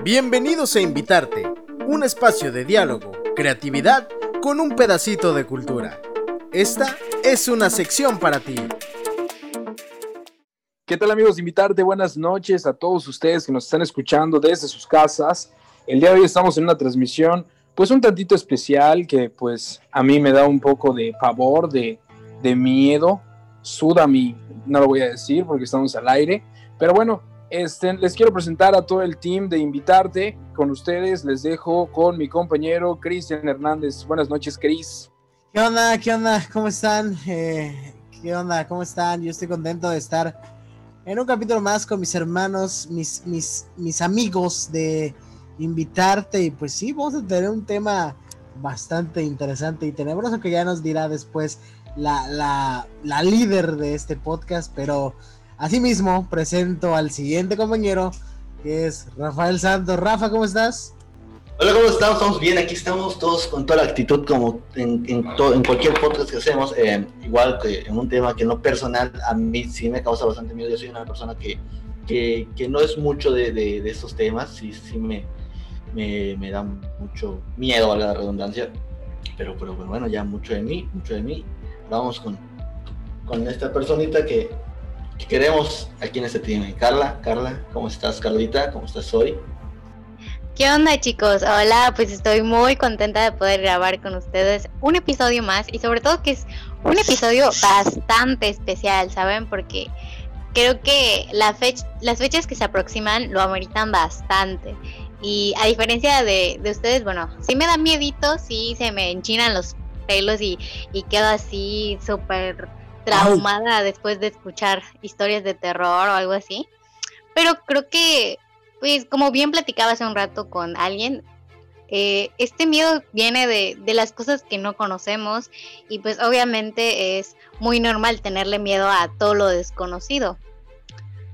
Bienvenidos a Invitarte, un espacio de diálogo, creatividad con un pedacito de cultura. Esta es una sección para ti. ¿Qué tal amigos? Invitarte, buenas noches a todos ustedes que nos están escuchando desde sus casas. El día de hoy estamos en una transmisión pues un tantito especial que pues a mí me da un poco de pavor, de, de miedo, suda mí, no lo voy a decir porque estamos al aire, pero bueno, este, les quiero presentar a todo el team de Invitarte. Con ustedes les dejo con mi compañero Cristian Hernández. Buenas noches, Cris. ¿Qué onda? ¿Qué onda? ¿Cómo están? Eh, ¿Qué onda? ¿Cómo están? Yo estoy contento de estar en un capítulo más con mis hermanos, mis, mis, mis amigos de invitarte y pues sí, vamos a tener un tema bastante interesante y tenebroso que ya nos dirá después la, la, la líder de este podcast, pero asimismo presento al siguiente compañero que es Rafael Santos. Rafa, ¿cómo estás? Hola, ¿cómo estamos? Estamos bien, aquí estamos todos con toda la actitud como en, en, en cualquier podcast que hacemos, eh, igual que en un tema que no personal, a mí sí me causa bastante miedo, yo soy una persona que, que, que no es mucho de, de, de estos temas, sí, sí me, me, me, da mucho miedo a la redundancia, pero, pero, bueno, ya mucho de mí, mucho de mí, vamos con, con esta personita que, que queremos aquí en este team. Carla, Carla, ¿cómo estás, Carlita? ¿Cómo estás hoy? ¿Qué onda chicos? Hola, pues estoy muy contenta de poder grabar con ustedes un episodio más y sobre todo que es un episodio bastante especial, ¿saben? Porque creo que la fecha, las fechas que se aproximan lo ameritan bastante. Y a diferencia de, de, ustedes, bueno, sí me da miedito, sí se me enchinan los pelos y, y quedo así súper traumada después de escuchar historias de terror o algo así. Pero creo que, pues como bien platicaba hace un rato con alguien, eh, este miedo viene de, de, las cosas que no conocemos y pues obviamente es muy normal tenerle miedo a todo lo desconocido.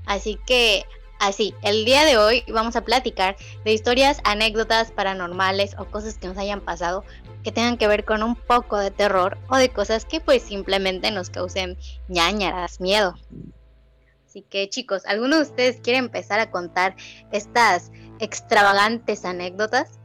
Así que Así, el día de hoy vamos a platicar de historias, anécdotas paranormales o cosas que nos hayan pasado que tengan que ver con un poco de terror o de cosas que pues simplemente nos causen ñañaras, miedo. Así que chicos, ¿alguno de ustedes quiere empezar a contar estas extravagantes anécdotas?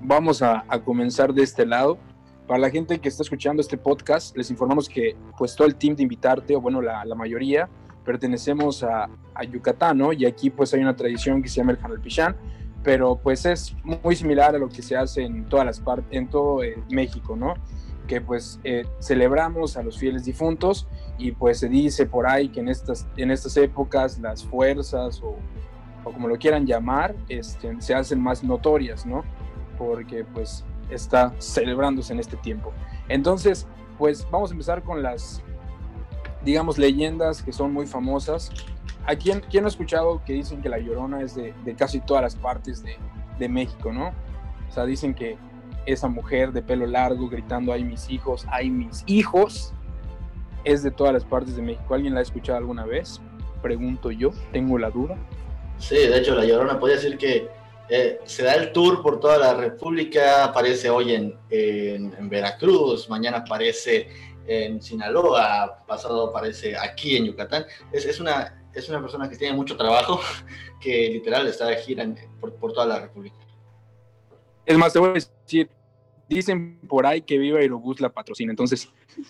Vamos a, comenzar de este lado. Para la gente que está escuchando este podcast, les informamos que pues todo el team de invitarte, o bueno, la mayoría, pertenecemos a, a, Yucatán, ¿no? Y aquí pues hay una tradición que se llama el Janalpichán, pero pues es muy similar a lo que se hace en todas las partes, en todo eh, México, ¿no? Que pues eh, celebramos a los fieles difuntos y pues se dice por ahí que en estas, en estas épocas las fuerzas o, o como lo quieran llamar, este, se hacen más notorias, ¿no? Porque pues está celebrándose en este tiempo. Entonces, pues vamos a empezar con las digamos, leyendas que son muy famosas. ¿A quién, quién ha escuchado que dicen que la Llorona es de, de casi todas las partes de, de, México, no? O sea, dicen que esa mujer de pelo largo gritando, ay mis hijos, ay mis hijos, es de todas las partes de México. ¿Alguien la ha escuchado alguna vez? Pregunto yo, tengo la duda. Sí, de hecho, la Llorona podría decir que eh, se da el tour por toda la República, aparece hoy en, en, en Veracruz, mañana aparece en Sinaloa, pasado aparece aquí en Yucatán. Es, es, una, es una persona que tiene mucho trabajo, que literal está de gira en, por, por, toda la República. Es más, te voy a decir, dicen por ahí que Viva Aerobús la patrocina, entonces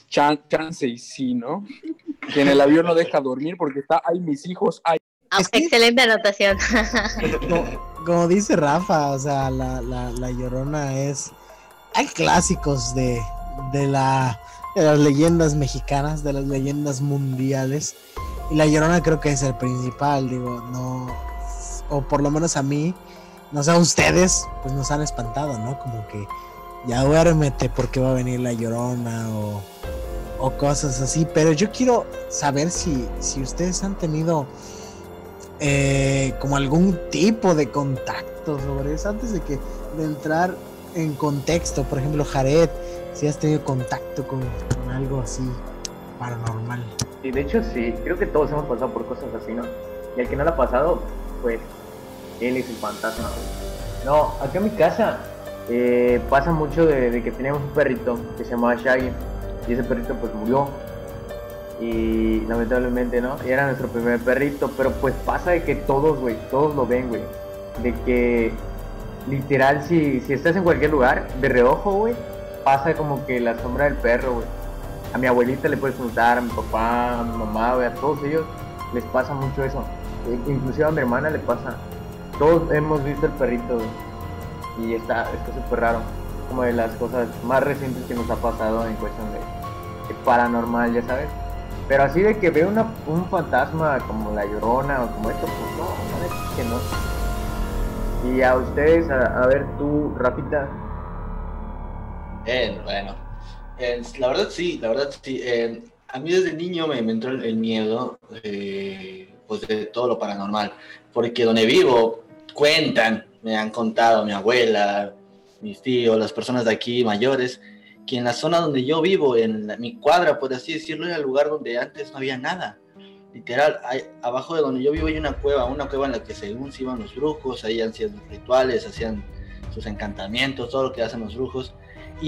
chan, chance y sí, ¿no? Que en el avión no deja dormir porque está, ay, mis hijos, ay. Es que... Excelente anotación. como, como, dice Rafa, o sea, la, la, la llorona es... Hay clásicos de, de la de las leyendas mexicanas, de las leyendas mundiales. Y La Llorona creo que es el principal, digo, no, o por lo menos a mí, no sé, a ustedes, pues nos han espantado, ¿no? Como que ya duérmete porque va a venir La Llorona o, o cosas así. Pero yo quiero saber si, si ustedes han tenido eh, como algún tipo de contacto sobre eso antes de que de entrar en contexto, por ejemplo, Jared si has tenido contacto con, algo así paranormal. Sí, de hecho sí, creo que todos hemos pasado por cosas así, ¿no? Y el que no lo ha pasado, pues él es el fantasma. No, acá en mi casa eh, pasa mucho de, de, que teníamos un perrito que se llamaba Shaggy y ese perrito pues murió y lamentablemente, ¿no? Y era nuestro primer perrito, pero pues pasa de que todos, güey, todos lo ven, güey. de que literal si, si estás en cualquier lugar, de reojo, güey, pasa como que la sombra del perro, güey. A mi abuelita le puedes preguntar, a mi papá, a mi mamá, güey, a todos ellos les pasa mucho eso. E- Inclusive a mi hermana le pasa. Todos hemos visto el perrito. Y está súper raro. Como de las cosas más recientes que nos ha pasado en cuestión de, de paranormal, ya sabes. Pero así de que veo una, un fantasma como la llorona o como esto, pues no, neta es que no. Y a ustedes, a, a ver tú, Rafita, Eh, bueno, eh, la verdad sí, la verdad sí. eh, a mí desde niño me, me entró el, el miedo eh, pues de todo lo paranormal, porque donde vivo cuentan, me han contado mi abuela, mis tíos, las personas de aquí mayores, que en la zona donde yo vivo, en la- mi cuadra, por así decirlo, era el lugar donde antes no había nada. Literal, hay, abajo de donde yo vivo hay una cueva, una cueva en la que según se iban los brujos, ahí hacían sus rituales, hacían sus encantamientos, todo lo que hacen los brujos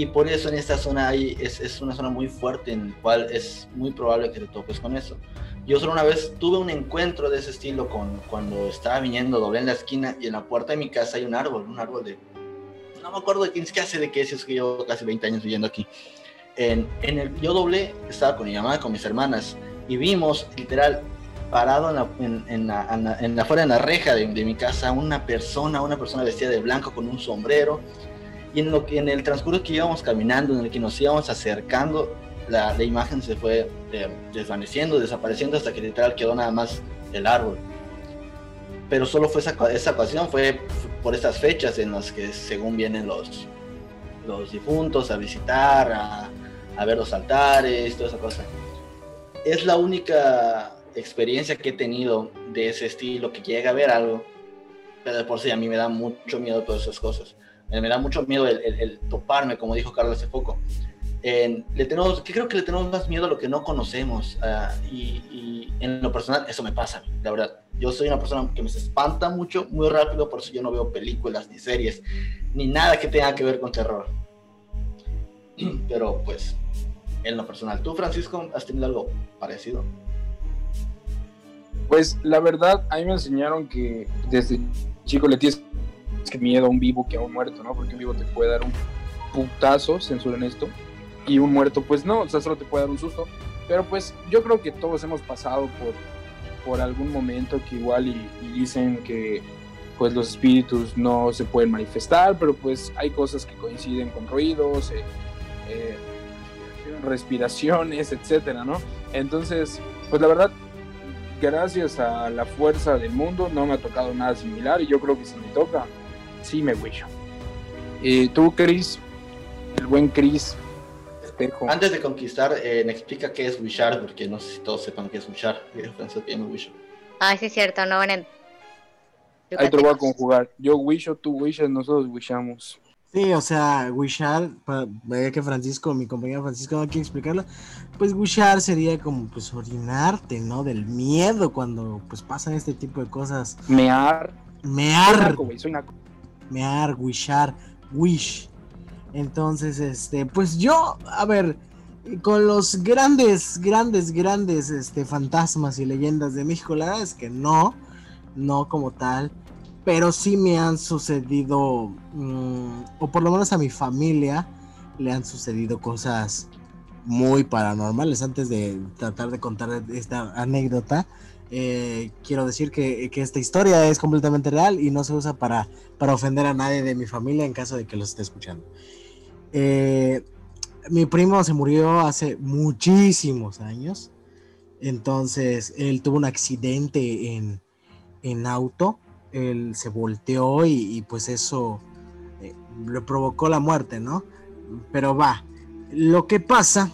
y por eso en esta zona hay, es, es una zona muy fuerte en la cual es muy probable que te topes con eso. Yo solo una vez tuve un encuentro de ese estilo con, cuando estaba viniendo, doblé en la esquina y en la puerta de mi casa hay un árbol, un árbol de... No me acuerdo de quién, qué hace de qué es, es que yo casi 20 años viviendo aquí. En, en el, yo doblé, estaba con mi mamá, con mis hermanas y vimos literal parado en la, en, en la, en la- en la- afuera en la reja de, de mi casa una persona, una persona vestida de blanco con un sombrero y en, lo que, en el transcurso que íbamos caminando, en el que nos íbamos acercando, la, la imagen se fue eh, desvaneciendo, desapareciendo hasta que literal quedó nada más el árbol. Pero solo fue esa, esa ocasión, fue por estas fechas en las que según vienen los, los difuntos a visitar, a, a ver los altares, toda esa cosa. Es la única experiencia que he tenido de ese estilo, que llega a ver algo, pero de por sí a mí me da mucho miedo todas esas cosas. Me da mucho miedo el, el- el toparme, como dijo Carlos hace poco. Le tenemos, que creo que le tenemos más miedo a lo que no conocemos. ah, y, y en lo personal, eso me pasa, la verdad. Yo soy una persona que me espanta mucho, muy rápido, por eso yo no veo películas, ni series, ni nada que tenga que ver con terror. Pero pues, en lo personal, ¿tú, Francisco, has tenido algo parecido? Pues la verdad, a mí me enseñaron que desde chico le tienes que miedo a un vivo que a un muerto, ¿no? Porque un vivo te puede dar un putazo, censuren esto, y un muerto, pues no, o sea, solo te puede dar un susto. Pero pues yo creo que todos hemos pasado por, por algún momento que igual y, dicen que pues los espíritus no se pueden manifestar, pero pues hay cosas que coinciden con ruidos, eh, eh, respiraciones, etcétera, ¿no? Entonces, pues la verdad, gracias a la fuerza del mundo, no me ha tocado nada similar y yo creo que si me toca, sí me wisho. Y tú, Chris, el buen Chris, espejo. Antes de conquistar, eh, me explica qué es wishar, porque no sé si todos sepan qué es wishar. Eh. Ah, sí es cierto, no van a... Ahí te lo voy a conjugar. Yo wisho, tú wishas, nosotros wishamos. Sí, o sea, wishar, para ya que Francisco, mi compañero Francisco no quiere explicarlo, pues wishar sería como pues orinarte, ¿no? Del miedo cuando pues pasan este tipo de cosas. Mear. Soy Mear, naco, güey, soy naco. Mear, wishar, wish. Entonces, este, pues yo, a ver, con los grandes, grandes, grandes, este, fantasmas y leyendas de México, la verdad es que no, no como tal, pero sí me han sucedido, mm, o por lo menos a mi familia le han sucedido cosas muy paranormales. Antes de tratar de contar esta anécdota, eh, quiero decir que, que esta historia es completamente real y no se usa para, para ofender a nadie de mi familia en caso de que los esté escuchando. Eh, mi primo se murió hace muchísimos años. Entonces, él tuvo un accidente en, en auto. Él se volteó y, y pues eso eh, le provocó la muerte, ¿no? Pero va. Lo que pasa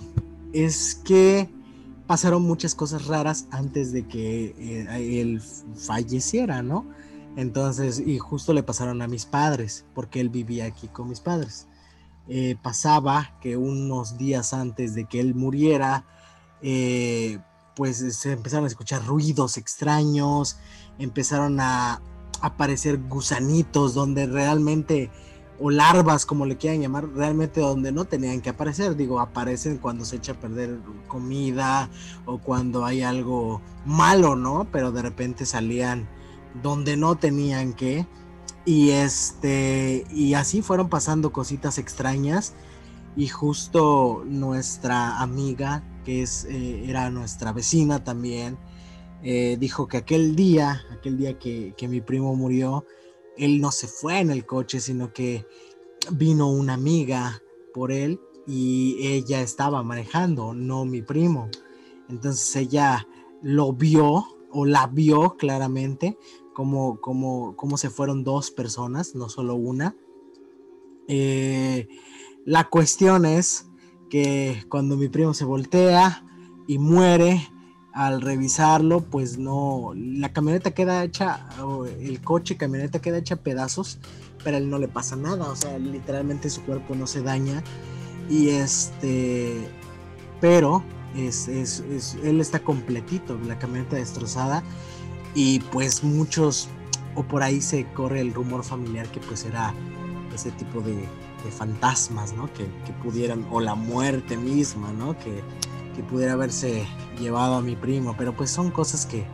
es que pasaron muchas cosas raras antes de que eh, él falleciera, ¿no? Entonces, y justo le pasaron a mis padres, porque él vivía aquí con mis padres. Eh, pasaba que unos días antes de que él muriera, eh, pues se empezaron a escuchar ruidos extraños, empezaron a aparecer gusanitos donde realmente, o larvas como le quieran llamar, realmente donde no tenían que aparecer. Digo, aparecen cuando se echa a perder comida o cuando hay algo malo, ¿no? Pero de repente salían donde no tenían que. Y este, y así fueron pasando cositas extrañas. Y justo nuestra amiga, que es, eh, era nuestra vecina también, eh, dijo que aquel día, aquel día que, que mi primo murió, él no se fue en el coche, sino que vino una amiga por él y ella estaba manejando, no mi primo. Entonces ella lo vio o la vio claramente como, como, como se fueron dos personas, no solo una. Eh, la cuestión es que cuando mi primo se voltea y muere, al revisarlo, pues no, la camioneta queda hecha, el coche camioneta queda hecha pedazos, pero a él no le pasa nada, o sea, literalmente su cuerpo no se daña y este, pero es, él está completito, la camioneta destrozada y pues muchos, o por ahí se corre el rumor familiar que pues era ese tipo de, fantasmas, ¿no? Que, pudieran, o la muerte misma, ¿no? Que, que pudiera haberse llevado a mi primo, pero pues son cosas que,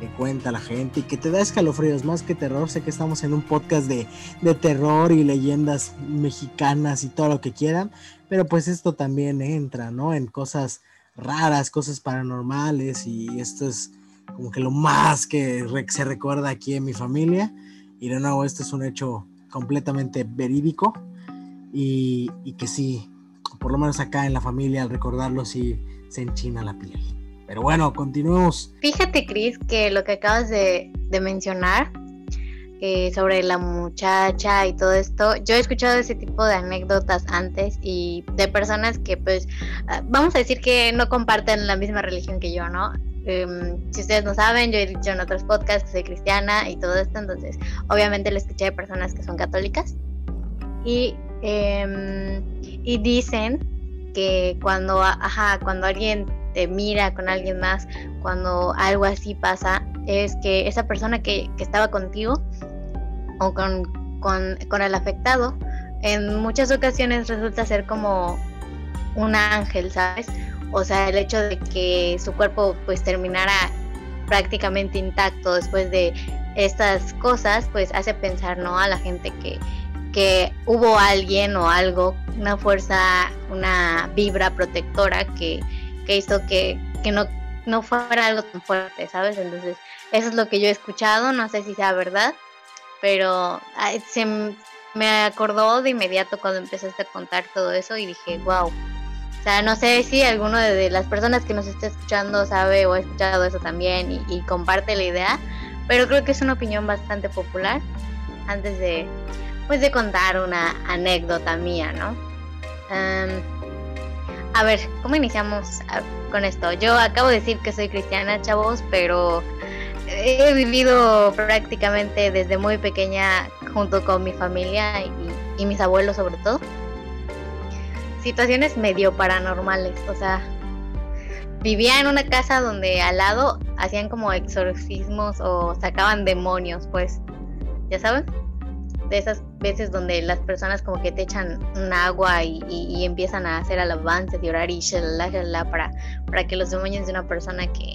que cuenta la gente y que te da escalofríos más que terror. Sé que estamos en un podcast de, de, terror y leyendas mexicanas y todo lo que quieran, pero pues esto también entra, ¿no? En cosas raras, cosas paranormales y esto es como que lo más que se recuerda aquí en mi familia. Y de nuevo, este es un hecho completamente verídico y, y que sí, por lo menos acá en la familia al recordarlo sí se enchina la piel. Pero bueno, continuemos. Fíjate, Cris, que lo que acabas de, de mencionar eh, sobre la muchacha y todo esto. Yo he escuchado ese tipo de anécdotas antes y de personas que pues ah, vamos a decir que no comparten la misma religión que yo, ¿no? Em, si ustedes no saben, yo he dicho en otros podcasts que soy cristiana y todo esto, entonces obviamente lo escuché de personas que son católicas y, em, y dicen que cuando, ajá, cuando alguien te mira con alguien más, cuando algo así pasa, es que esa persona que, que estaba contigo o con, con, el afectado, en muchas ocasiones resulta ser como un ángel, ¿sabes? O sea, el hecho de que su cuerpo pues terminara prácticamente intacto después de estas cosas, pues hace pensar, ¿no? A la gente que, que hubo alguien o algo, una fuerza, una vibra protectora que, que hizo que, que no, no fuera algo tan fuerte, ¿sabes? Entonces, eso es lo que yo he escuchado, no sé si sea verdad, pero se me acordó de inmediato cuando empezaste a contar todo eso y dije, wow. O sea, no sé si alguno de, las personas que nos está escuchando sabe o ha escuchado eso también y, comparte la idea, pero creo que es una opinión bastante popular antes de, pues, de contar una anécdota mía, ¿no? a ver, ¿cómo iniciamos con esto? Yo acabo de decir que soy cristiana, chavos, pero he vivido prácticamente desde muy pequeña junto con mi familia y, mis abuelos sobre todo situaciones medio paranormales, o sea, vivía en una casa donde al lado hacían como exorcismos o sacaban demonios, pues, ya saben, de esas veces donde las personas como que te echan un agua y, empiezan a hacer alabanzas y orar y shalala, para, para que los demonios de una persona que,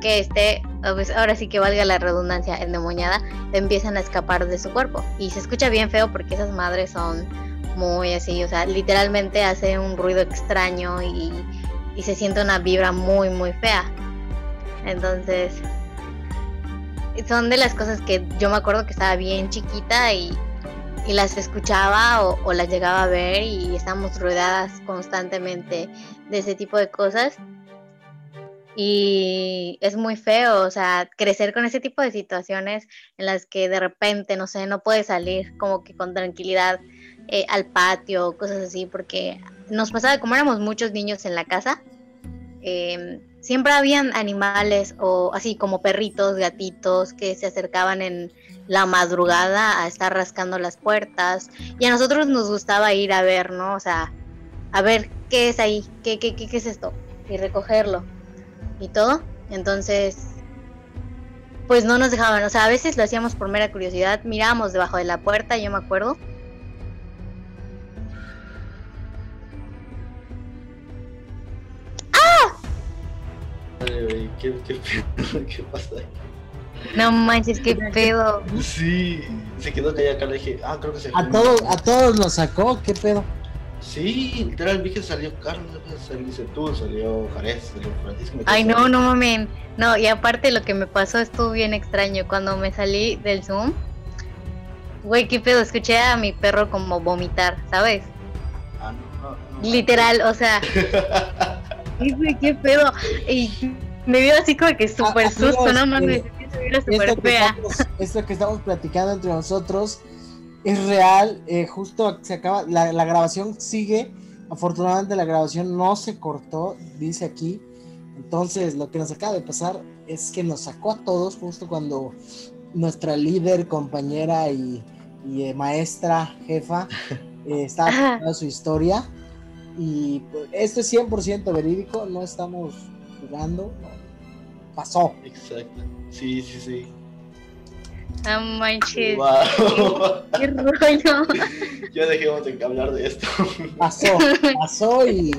que esté, pues ahora sí que valga la redundancia, endemoniada, empiezan a escapar de su cuerpo. Y se escucha bien feo porque esas madres son muy así, o sea, literalmente hace un ruido extraño y, se siente una vibra muy, muy fea. Entonces, son de las cosas que yo me acuerdo que estaba bien chiquita y, las escuchaba o, o, las llegaba a ver y estábamos rodeadas constantemente de ese tipo de cosas. Y es muy feo, o sea, crecer con ese tipo de situaciones en las que de repente, no sé, no puedes salir como que con tranquilidad eh, al patio, cosas así, porque nos pasaba, como éramos muchos niños en la casa, em, siempre habían animales o así como perritos, gatitos que se acercaban en la madrugada a estar rascando las puertas y a nosotros nos gustaba ir a ver, ¿no? O sea, a ver qué es ahí, qué, qué, qué, qué es esto y recogerlo y todo. Entonces, pues no nos dejaban, o sea, a veces lo hacíamos por mera curiosidad, mirábamos debajo de la puerta, yo me acuerdo. ¿Qué, qué, qué pasa ahí? No manches, qué pedo. Sí, se quedó callada acá, le dije, ah, creo que se A fue. todos, a todos los sacó, ¿qué pedo? Sí, literal, vi que salió Carlos, salió tú, salió Jarez, salió Francisco. me Ay, no, no mamen. No, y aparte lo que me pasó estuvo bien extraño. Cuando me salí del Zoom, güey, qué pedo, escuché a mi perro como vomitar, ¿sabes? Ah, no, no, no. Literal, o sea, güey, qué pedo. Y me dio así como que súper Ah, susto, no mames, eh, vio súper que, fea. estamos, esto que estamos platicando entre nosotros es real. eh, justo se acaba, la, la grabación sigue. Afortunadamente la grabación no se cortó, dice aquí. Entonces lo que nos acaba de pasar es que nos sacó a todos justo cuando nuestra líder, compañera y, y, eh, maestra, jefa, eh, estaba contando su historia. Y pues, esto es 100% verídico, no estamos jugando. Pasó. Exacto. Sí, sí, sí. No manches, Wow. qué rollo. ya dejemos de hablar de esto. pasó, pasó y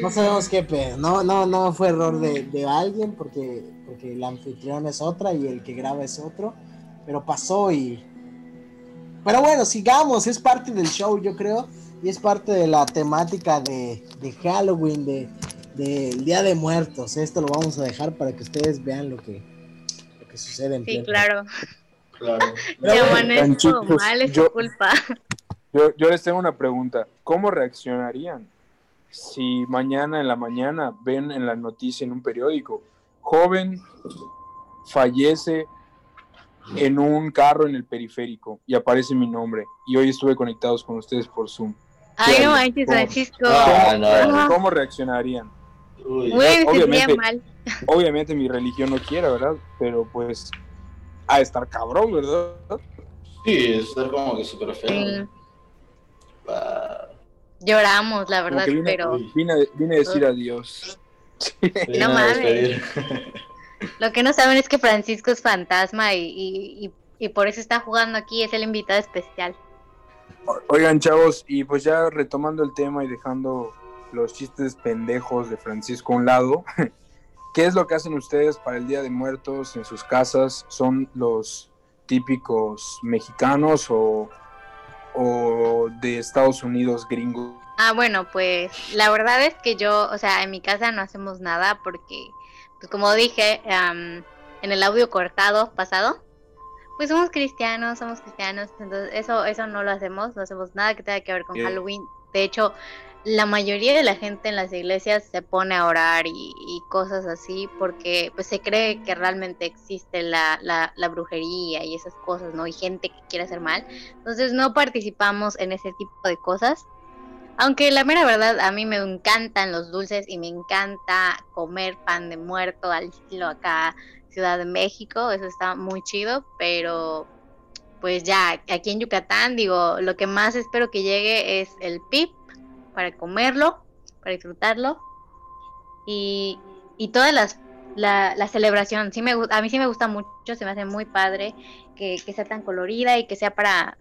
no sabemos qué pedo. No, no, no fue error de, de alguien porque, porque el anfitrión es otra y el que graba es otro. Pero pasó y. Pero bueno, sigamos, es parte del show, yo creo. Y es parte de la temática de, de Halloween, de del Día de Muertos. Esto lo vamos a dejar para que ustedes vean lo que, lo que sucede en Sí, pleno- claro. Claro. Mal, es yo- culpa. Yo, yo les tengo una pregunta. ¿Cómo reaccionarían si mañana en la mañana ven en la noticia en un periódico, joven fallece en un carro en el periférico y aparece mi nombre y hoy estuve conectados con ustedes por Zoom? Ay, no manches, Francisco. Ah, ¿Cómo, no. cómo reaccionarían? Uy. Sentiría obviamente. mal. Obviamente mi religión no quiere, ¿verdad? Pero pues a estar cabrón, ¿verdad? Sí, es ser como que súper feo. Sí, lloramos, la verdad, vine, pero vine a, vine a decir adiós. viene No mames. lo que no saben es que Francisco es fantasma y, y, y, y por eso está jugando aquí, es el invitado especial. Oigan, chavos, y pues ya retomando el tema y dejando los chistes pendejos de Francisco a un lado, ¿qué es lo que hacen ustedes para el Día de Muertos en sus casas? ¿Son los típicos mexicanos o, o de Estados Unidos gringos? Ah, bueno, pues la verdad es que yo, o sea, en mi casa no hacemos nada porque, pues como dije am, en el audio cortado pasado, pues somos cristianos, somos cristianos, entonces eso, eso no lo hacemos, no hacemos nada que tenga que ver con Bien. Halloween. De hecho, la mayoría de la gente en las iglesias se pone a orar y, y cosas así porque pues se cree que realmente existe la, la, la brujería y esas cosas, ¿no? Y gente que quiere hacer mal. Entonces no participamos en ese tipo de cosas. Aunque la mera verdad, a mí me encantan los dulces y me encanta comer pan de muerto al estilo acá, Ciudad de México, eso está muy chido, pero pues ya, aquí en Yucatán, digo, lo que más espero que llegue es el pip para comerlo, para disfrutarlo y, y todas las, la, la celebración, sí me, a mí sí me gusta mucho, se me hace muy padre que, que sea tan colorida y que sea para,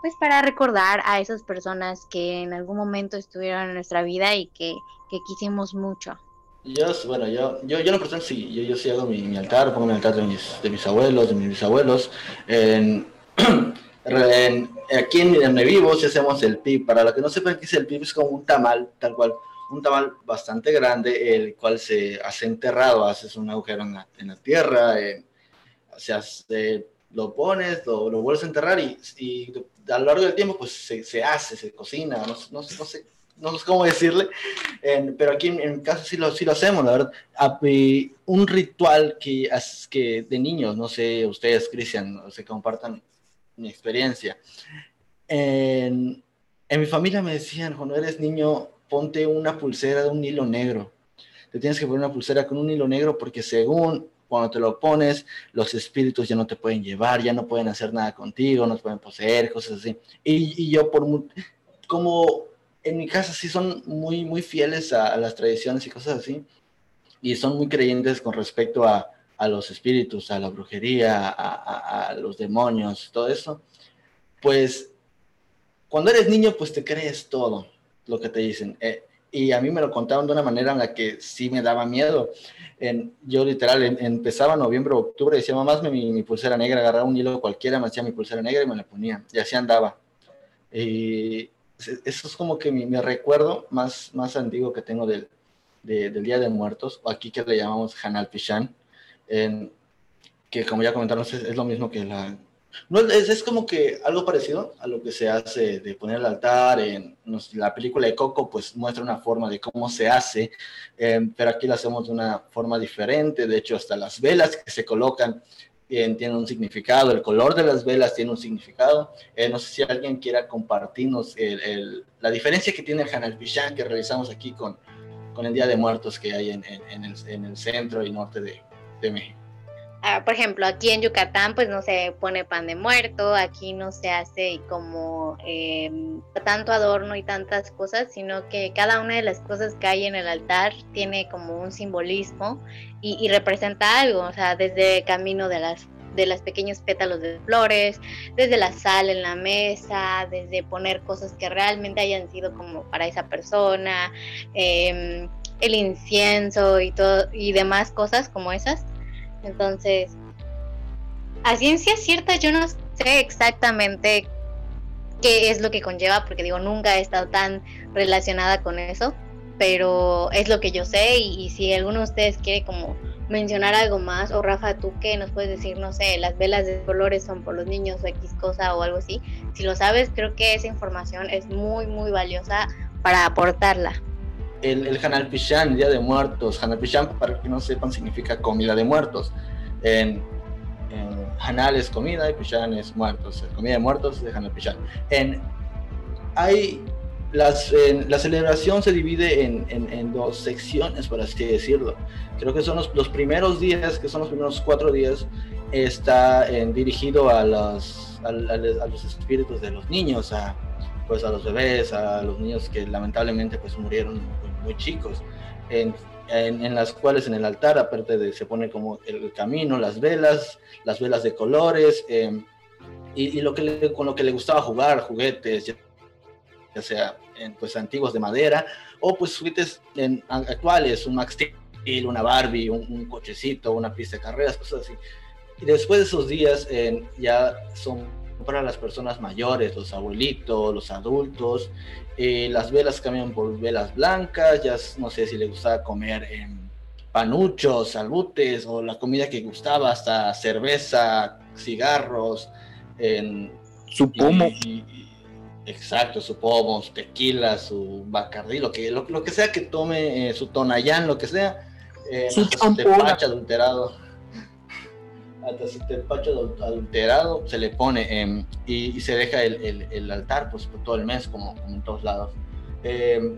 pues para recordar a esas personas que en algún momento estuvieron en nuestra vida y que, que quisimos mucho. Yo, bueno, yo, yo, yo en lo sí, yo, yo sí hago mi, altar, pongo mi altar de mis, de mis abuelos, de mis bisabuelos. En, en- aquí en donde vivo sí hacemos el pip. Para los que no sepan qué es el pip, es como un tamal, tal cual. Un tamal bastante grande, el cual se hace enterrado, haces un agujero en la, en la tierra, se- lo pones, lo, lo vuelves a enterrar y, y a lo largo del tiempo pues se, se hace, se cocina, no, no, no sé, no sé cómo decirle, pero aquí en, en mi sí lo, sí lo hacemos, la verdad. Ah, y un ritual que, que de niños, no sé, ustedes, Cristian, se compartan mi experiencia. En, en mi familia me decían, cuando eres niño, ponte una pulsera de un hilo negro. Te tienes que poner una pulsera con un hilo negro porque según cuando te lo pones, los espíritus ya no te pueden llevar, ya no pueden hacer nada contigo, no te pueden poseer, cosas así. Y, y yo por como en mi casa sí son muy, muy fieles a, las tradiciones y cosas así, y son muy creyentes con respecto a, a los espíritus, a la brujería, a, los demonios, todo eso, pues cuando eres niño, pues te crees todo lo que te dicen. Eh, y a mí me lo contaban de una manera en la que sí me daba miedo. En, yo literal empezaba noviembre octubre, decía, mamá, mi, mi pulsera negra, agarraba un hilo cualquiera, me hacía mi pulsera negra y me la ponía, y así andaba. Y eso es como que mi, mi recuerdo más, más antiguo que tengo del, del Día de Muertos, o aquí que le llamamos Hanal Pishan, que como ya comentaron es, lo mismo que la... No, es, es, como que algo parecido a lo que se hace de poner el altar. En la película de Coco pues muestra una forma de cómo se hace, eh, pero aquí lo hacemos de una forma diferente. De hecho, hasta las velas que se colocan tienen un significado, el color de las velas tiene un significado. Eh, no sé si alguien quiera compartirnos el, la diferencia que tiene el Hanal Pishan que realizamos aquí con, con el Día de Muertos que hay en, el, en el, centro y norte de, de México. Ah, por ejemplo, aquí en Yucatán pues no se pone pan de muerto, aquí no se hace como eh, tanto adorno y tantas cosas, sino que cada una de las cosas que hay en el altar tiene como un simbolismo y, y representa algo, o sea, desde camino de las de los pequeños pétalos de flores, desde la sal en la mesa, desde poner cosas que realmente hayan sido como para esa persona, eh, el incienso y todo y demás cosas como esas. Entonces, a ciencia cierta yo no sé exactamente qué es lo que conlleva, porque digo, nunca he estado tan relacionada con eso, pero es lo que yo sé y, si alguno de ustedes quiere como mencionar algo más, o Rafa, tú que nos puedes decir, no sé, las velas de colores son por los niños o X cosa o algo así, si lo sabes, creo que esa información es muy, muy valiosa para aportarla. El, el Hanal Pishan, Día de Muertos, Hanal Pishan, para que no sepan, significa comida de muertos. En, en Hanal es comida y Pishan es muertos. Comida de muertos de Hanal Pishan. En, hay las, la celebración se divide en, en, dos secciones, por así decirlo. Creo que son los, los, primeros días, que son los primeros cuatro días, está dirigido a los, a, a, a, los espíritus de los niños, a, pues a los bebés, a los niños que lamentablemente pues murieron muy, chicos. En, en, las cuales en el altar, aparte de se pone como el camino, las velas, las velas de colores, eh, y, lo que le, con lo que le gustaba jugar, juguetes, ya sea en, pues antiguos de madera o pues juguetes en, actuales, un Max Steel, una Barbie, un, cochecito, una pista de carreras, cosas así. Y después de esos días ya son para las personas mayores, los abuelitos, los adultos. Eh, las velas cambian por velas blancas, ya no sé si le gustaba comer eh, panuchos, salbutes o la comida que gustaba, hasta cerveza, cigarros. Su pomo. Y, y, Exacto, su pomo, su tequila, su bacardí, lo que, lo, lo que sea que tome, eh, su tonayán, lo que sea, eh, su tepache adulterado, hasta su tepache adulterado se le pone eh, y, y, se deja el, el, el, altar pues por todo el mes, como, como en todos lados. Eh,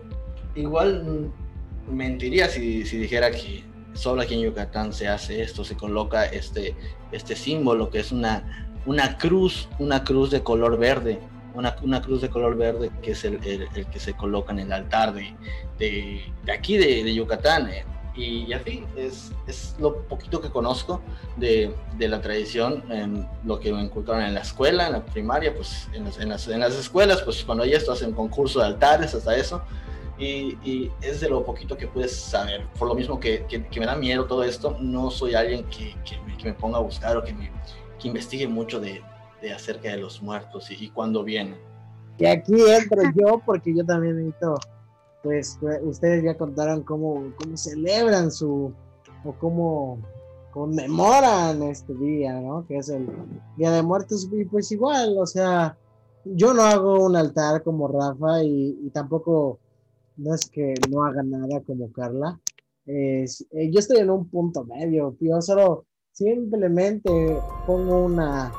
igual mentiría si, si dijera que solo aquí en Yucatán se hace esto, se coloca este, este símbolo que es una, una cruz, una cruz de color verde una, una, cruz de color verde que es el, el, que se coloca en el altar de, de, de aquí de, de Yucatán. Eh. Y, y, así es, es, lo poquito que conozco de, de la tradición, en lo que me inculcaron en la escuela, en la primaria, pues en las, en las, en las escuelas, pues cuando hay esto hacen concurso de altares, hasta eso. Y, y, es de lo poquito que puedes saber. Por lo mismo que, que, que me da miedo todo esto, no soy alguien que, que me, me, ponga a buscar o que, me, investigue mucho de, de acerca de los muertos y, y cuándo vienen. Y aquí entro yo porque yo también necesito, pues ustedes ya contaron cómo, cómo celebran su, o cómo conmemoran este día, ¿no? Que es el Día de Muertos y pues igual, o sea, yo no hago un altar como Rafa y, tampoco no es que no haga nada como Carla. Eh, yo estoy en un punto medio, yo solo simplemente pongo una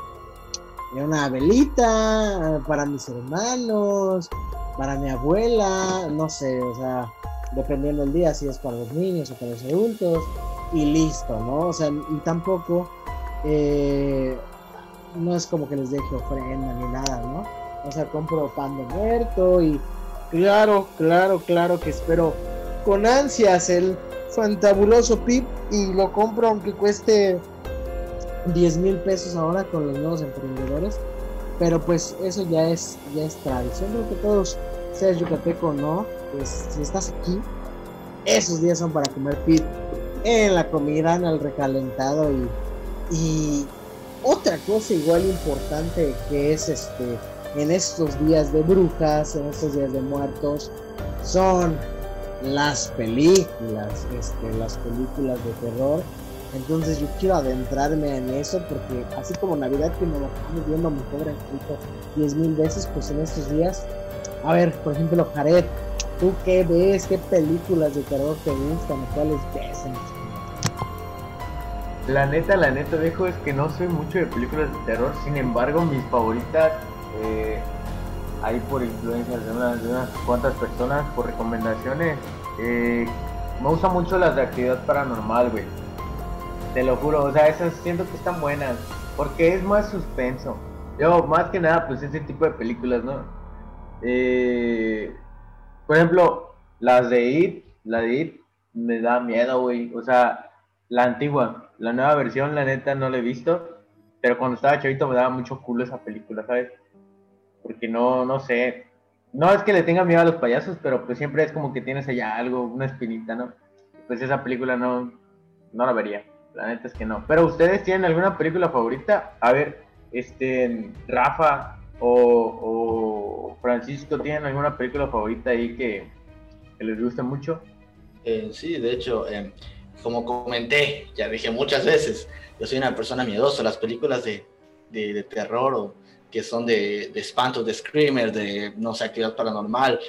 una velita para mis hermanos, para mi abuela, no sé, o sea, dependiendo del día, si es para los niños o para los adultos, y listo, ¿no? O sea, y tampoco, eh, no es como que les deje ofrenda ni nada, ¿no? O sea, compro pan de muerto y claro, claro, claro que espero con ansias el fantabuloso pip y lo compro aunque cueste 10 mil pesos ahora con los nuevos emprendedores. Pero pues eso ya es, ya es tradición. Creo que todos, seas yucateco o no, pues si estás aquí, esos días son para comer pit en la comida, en el recalentado y, y otra cosa igual importante que es este en estos días de brujas, en estos días de muertos, son las películas, este, las películas de terror. Entonces yo quiero adentrarme en eso porque así como Navidad que me lo estamos viendo mi pobre angelito diez mil veces, pues en estos días, a ver, por ejemplo, Jared, ¿tú qué ves? ¿Qué películas de terror te gustan? ¿Cuáles ves en La neta, la neta, dejo es que no soy mucho de películas de terror, sin embargo, mis favoritas, eh, ahí por influencias de unas, de unas cuantas personas, por recomendaciones, eh, me gustan mucho las de actividad paranormal, güey. Te lo juro, o sea, esas siento que están buenas, porque es más suspenso. Yo, más que nada, pues ese tipo de películas, ¿no? Eh, por ejemplo, las de It, la de It, me da miedo, güey. O sea, la antigua, la nueva versión, la neta, no la he visto. Pero cuando estaba chavito me daba mucho culo esa película, ¿sabes? Porque no, no sé. No es que le tenga miedo a los payasos, pero pues siempre es como que tienes allá algo, una espinita, ¿no? Pues esa película no, no la vería. La neta es que no. Pero ustedes tienen alguna película favorita? A ver, este, Rafa o, Francisco, ¿tienen alguna película favorita ahí que, les guste mucho? Eh, sí, de hecho, eh, como comenté, ya dije muchas veces, yo soy una persona miedosa. Las películas de, de, terror o que son de, de espanto, de screamer, de, no sé, actividad paranormal,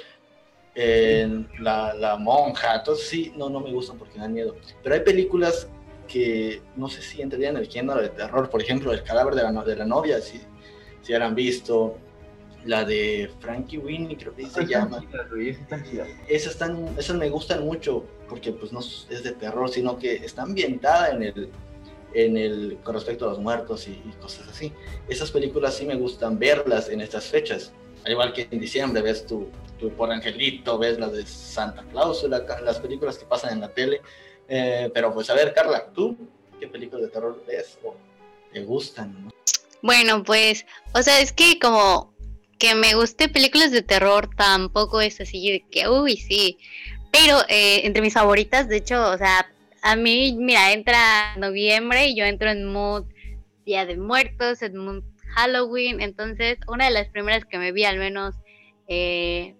la, la, monja, entonces sí, no, no me gustan porque me dan miedo. Pero hay películas que no sé si entrarían en el género de terror, por ejemplo, El cadáver de la, de la novia, si, si han visto, la de Frankie Winnie, creo que se llama. esas, están, esas me gustan mucho porque pues no es de terror, sino que está ambientada en el, en el, con respecto a los muertos y, cosas así. Esas películas sí me gustan verlas en estas fechas. Al igual que en diciembre ves tu, tu por Angelito, ves las de Santa Claus, las películas que pasan en la tele. Eh, pero pues a ver, Carla, ¿tú qué películas de terror ves o te gustan? Bueno, pues, o sea, es que como que me guste películas de terror tampoco es así de que, uy, sí. Pero eh, entre mis favoritas, de hecho, o sea, a mí, mira, entra noviembre y yo entro en mood Día de Muertos, en mood Halloween. Entonces, una de las primeras que me vi, al menos, eh,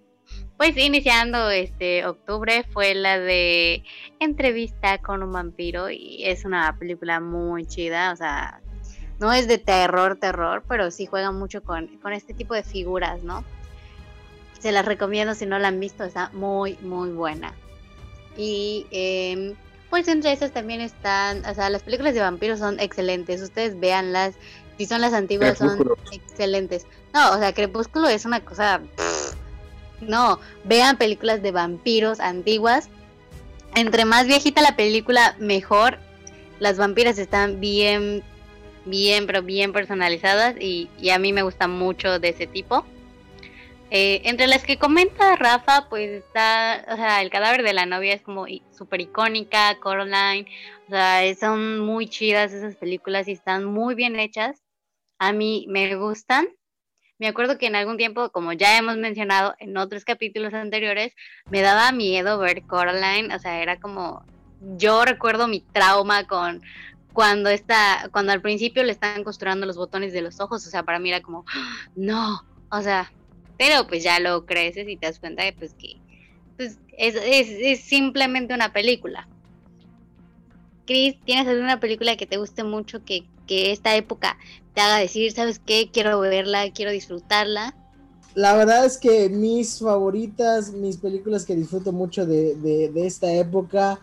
pues iniciando este octubre, fue la de Entrevista con un vampiro. Y es una película muy chida, o sea, no es de terror, terror, pero sí juega mucho con, con este tipo de figuras, ¿no? Se las recomiendo si no la han visto, está muy, muy buena. Y eh, pues entre esas también están, o sea, las películas de vampiros son excelentes, ustedes véanlas, si son las antiguas son excelentes. No, o sea, Crepúsculo es una cosa... no, vean películas de vampiros antiguas. Entre más viejita la película, mejor. Las vampiras están bien, bien, pero bien personalizadas y, y a mí me gusta mucho de ese tipo. Eh, entre las que comenta Rafa, pues está, o sea, el cadáver de la novia es como súper icónica, Coraline, o sea, son muy chidas esas películas y están muy bien hechas. A mí me gustan. Me acuerdo que en algún tiempo, como ya hemos mencionado en otros capítulos anteriores, me daba miedo ver Coraline, o sea, era como, yo recuerdo mi trauma con cuando está, cuando al principio le están construyendo los botones de los ojos, o sea, para mí era como, no, o sea, pero pues ya lo creces y te das cuenta de pues que pues, es, simplemente una película. Chris, ¿tienes alguna película que te guste mucho que, esta época te haga decir, sabes qué, quiero verla, quiero disfrutarla? La verdad es que mis favoritas, mis películas que disfruto mucho de, esta época,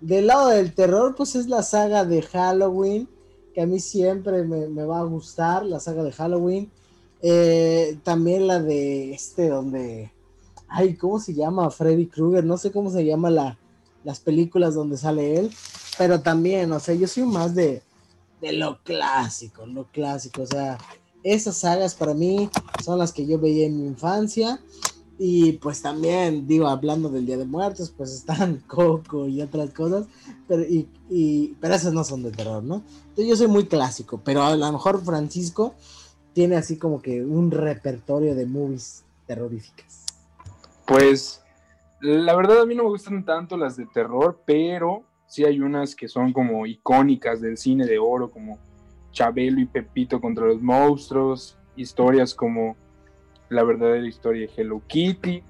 del lado del terror, pues es la saga de Halloween, que a mí siempre me, me va a gustar, la saga de Halloween. Eh, también la de este, donde. Ay, ¿cómo se llama? Freddy Krueger. No sé cómo se llama la, las películas donde sale él. Pero también, o sea, yo soy más de, de lo clásico, lo clásico. O sea, esas sagas para mí son las que yo veía en mi infancia. Y pues también, digo, hablando del Día de Muertos, pues están Coco y otras cosas, pero, y, pero esas no son de terror, ¿no? Entonces yo soy muy clásico, pero a lo mejor Francisco tiene así como que un repertorio de movies terroríficas? Pues La verdad a mí no me gustan tanto las de terror, pero sí hay unas que son como icónicas del cine de oro, como Chabelo y Pepito contra los monstruos, historias como La verdadera historia de Hello Kitty,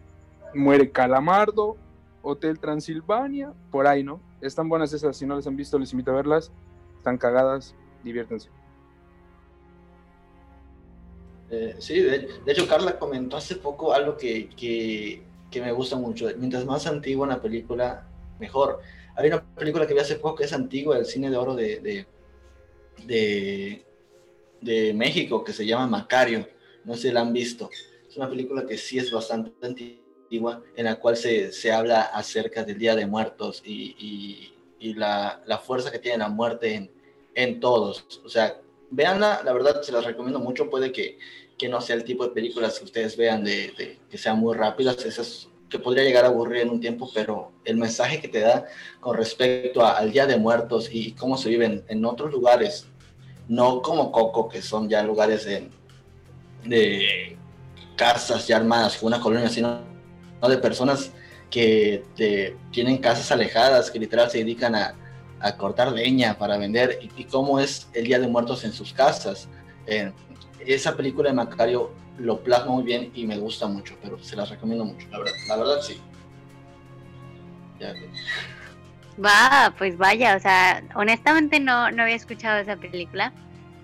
Muere Calamardo, Hotel Transilvania, por ahí, ¿no? Están buenas esas, si no las han visto les invito a verlas, están cagadas, diviértanse. Eh, sí, de, hecho Carla comentó hace poco algo que, que, que, me gusta mucho. Mientras más antigua una película, mejor. Hay una película que vi hace poco que es antigua, el cine de oro de, de, de, México, que se llama Macario. No sé si la han visto. Es una película que sí es bastante antigua, en la cual se, se habla acerca del Día de Muertos y, y, y la, la, fuerza que tiene la muerte en, en todos. O sea, véanla, la verdad se las recomiendo mucho, puede que, que no sea el tipo de películas que ustedes vean de, de que sean muy rápidas, esas que podría llegar a aburrir en un tiempo, pero el mensaje que te da con respecto a, al Día de Muertos y cómo se viven en otros lugares, no como Coco, que son ya lugares de, de casas ya armadas, una colonia, sino de personas que te, tienen casas alejadas, que literal se dedican a, a cortar leña para vender y, y, cómo es el Día de Muertos en sus casas. Eh, esa película de Macario lo plasma muy bien y me gusta mucho, pero se las recomiendo mucho, la verdad, la verdad sí. Ya, Va, pues vaya, o sea, honestamente no, no había escuchado esa película,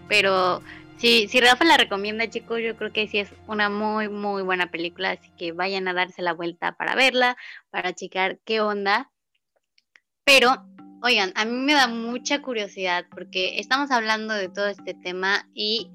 pero si, si Rafa la recomienda, chicos, yo creo que sí es una muy, muy buena película, así que vayan a darse la vuelta para verla, para checar qué onda. Pero Oigan, a mí me da mucha curiosidad porque estamos hablando de todo este tema y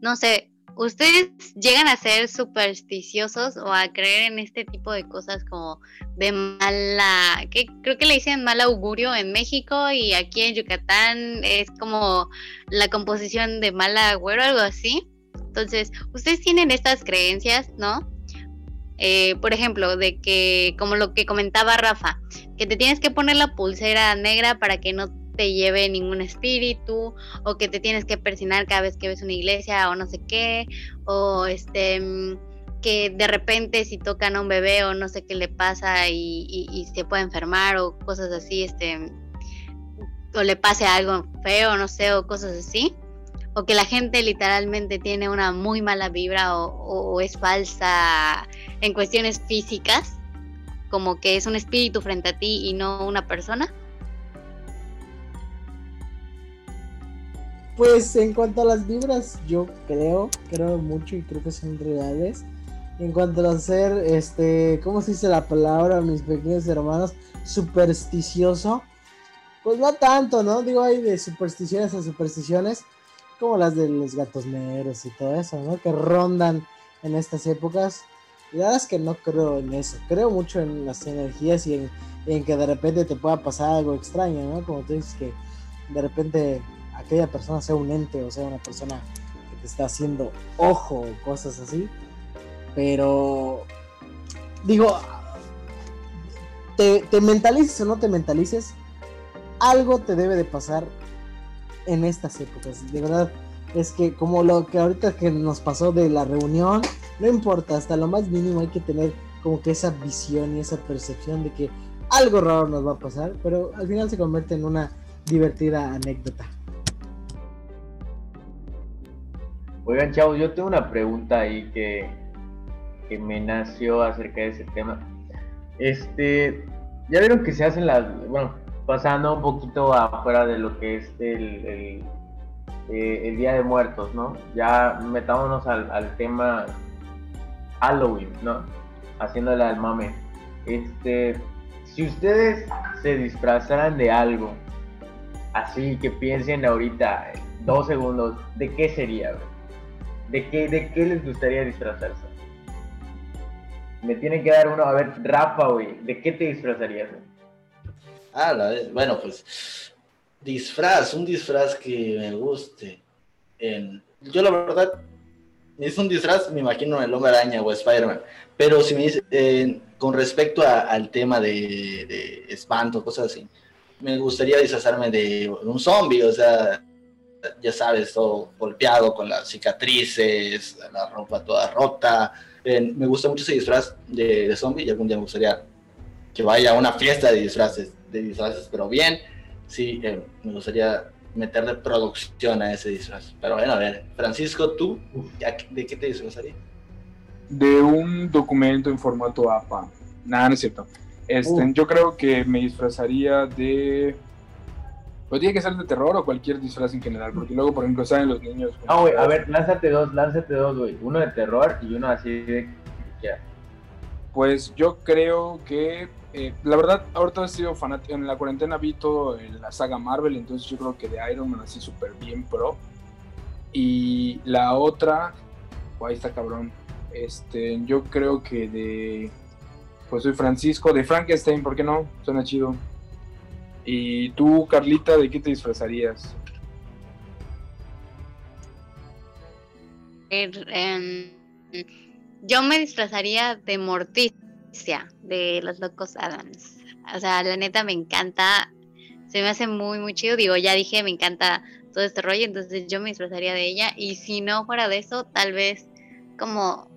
no sé, ¿ustedes llegan a ser supersticiosos o a creer en este tipo de cosas como de mala, que creo que le dicen mal augurio en México y aquí en Yucatán es como la composición de mal agüero, algo así? Entonces, ustedes tienen estas creencias, ¿no? Eh, por ejemplo, de que, como lo que comentaba Rafa, que te tienes que poner la pulsera negra para que no te lleve ningún espíritu, o que te tienes que persinar cada vez que ves una iglesia o no sé qué, o este que de repente si tocan a un bebé o no sé qué le pasa y se puede enfermar o cosas así, este o le pase algo feo, no sé, o cosas así o que la gente literalmente tiene una muy mala vibra o, o, es falsa en cuestiones físicas, como que es un espíritu frente a ti y no una persona? Pues en cuanto a las vibras, yo creo, creo mucho y creo que son reales. En cuanto a ser, este, ¿cómo se dice la palabra, mis pequeños hermanos? Supersticioso. Pues no tanto, ¿no? Digo, hay de supersticiones a supersticiones como las de los gatos negros y todo eso, ¿no? Que rondan en estas épocas. Y la verdad es que no creo en eso. Creo mucho en las energías y en, que de repente te pueda pasar algo extraño, ¿no? Como tú dices que de repente aquella persona sea un ente o sea una persona que te está haciendo ojo o cosas así. Pero digo, te, te mentalices o no te mentalices, algo te debe de pasar en estas épocas. De verdad, es que como lo que ahorita que nos pasó de la reunión, no importa, hasta lo más mínimo hay que tener como que esa visión y esa percepción de que algo raro nos va a pasar, pero al final se convierte en una divertida anécdota. Oigan, chavos, yo tengo una pregunta ahí que, que me nació acerca de ese tema. Este, ya vieron que se hacen las, bueno, pasando un poquito afuera de lo que es el, el, eh, Día de Muertos, ¿no? Ya metámonos al, al, tema Halloween, ¿no? Haciéndole al mame. Este, si ustedes se disfrazaran de algo, así que piensen ahorita, dos segundos, ¿de qué sería? ¿De qué, ¿De qué les gustaría disfrazarse? Me tienen que dar uno. A ver, Rafa, güey, ¿de qué te disfrazarías? Ah, la vez. Bueno, pues disfraz, un disfraz que me guste. yo la verdad, hice un disfraz, me imagino el hombre araña o Spider-Man. Pero si me dice, con respecto a, al tema de, de, espanto, cosas así, me gustaría disfrazarme de un zombie, o sea, ya sabes, todo golpeado con las cicatrices, la ropa toda rota. me gusta mucho ese disfraz de, de zombie y algún día me gustaría que vaya a una fiesta de disfraces, de disfraces, pero bien, sí, eh, me gustaría meterle producción a ese disfraz. Pero bueno, a ver, Francisco, ¿tú de qué te disfrazarías? De un documento en formato APA. Nada, no es cierto. Este, Yo creo que me disfrazaría de... Pues tiene que ser de terror o cualquier disfraz en general, porque luego, por ejemplo, salen los niños... Ah, güey, a ver, lánzate dos, lánzate dos, güey. Uno de terror y uno así de... Pues yo creo que eh, la verdad, ahorita he sido fanático. En la cuarentena vi todo en la saga Marvel, entonces yo creo que de Iron Man así súper bien pro. Y la otra, oh, ahí está cabrón. Este, yo creo que de. Pues soy Francisco, de Frankenstein, ¿por qué no? Suena chido. Y tú, Carlita, ¿de qué te disfrazarías? Em, yo me disfrazaría de Mortis de Los Locos Adams. O sea, la neta me encanta, se me hace muy, muy chido. Digo, ya dije, me encanta todo este rollo, entonces yo me disfrazaría de ella. Y si no fuera de eso, tal vez como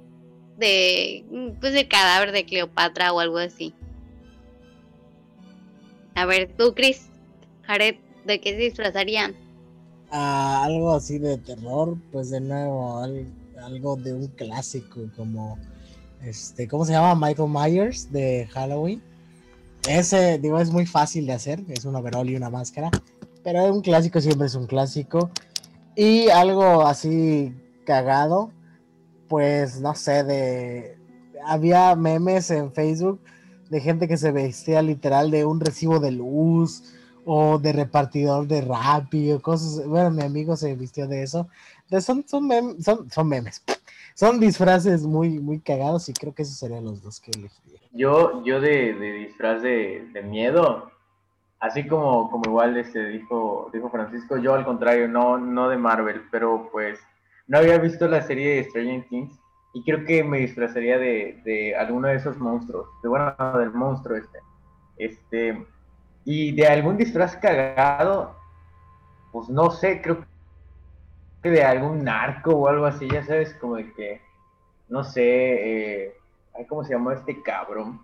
de, pues de cadáver de Cleopatra o algo así. A ver, tú, Chris, Jared, ¿de qué se disfrazarían? Ah, algo así de terror, pues de nuevo, algo de un clásico como este, ¿cómo se llama? Michael Myers de Halloween. Ese, digo, es muy fácil de hacer, es un overall y una máscara, pero un clásico siempre es un clásico. Y algo así cagado, pues no sé, de... Había memes en Facebook de gente que se vestía literal de un recibo de luz o de repartidor de Rappi o cosas. Bueno, mi amigo se vistió de eso. son, son, son, son memes son disfraces muy, muy cagados y creo que esos serían los dos que elegiría. Yo, yo de, disfraz de, miedo, así como, como igual este dijo, dijo Francisco, yo al contrario, no, no de Marvel, pero pues no había visto la serie de Stranger Things y creo que me disfrazaría de, de alguno de esos monstruos, de bueno, del monstruo este. Este, y de algún disfraz cagado, pues no sé, creo que de algún narco o algo así, ya sabes, como de que, no sé, eh, ¿cómo se llamó este cabrón?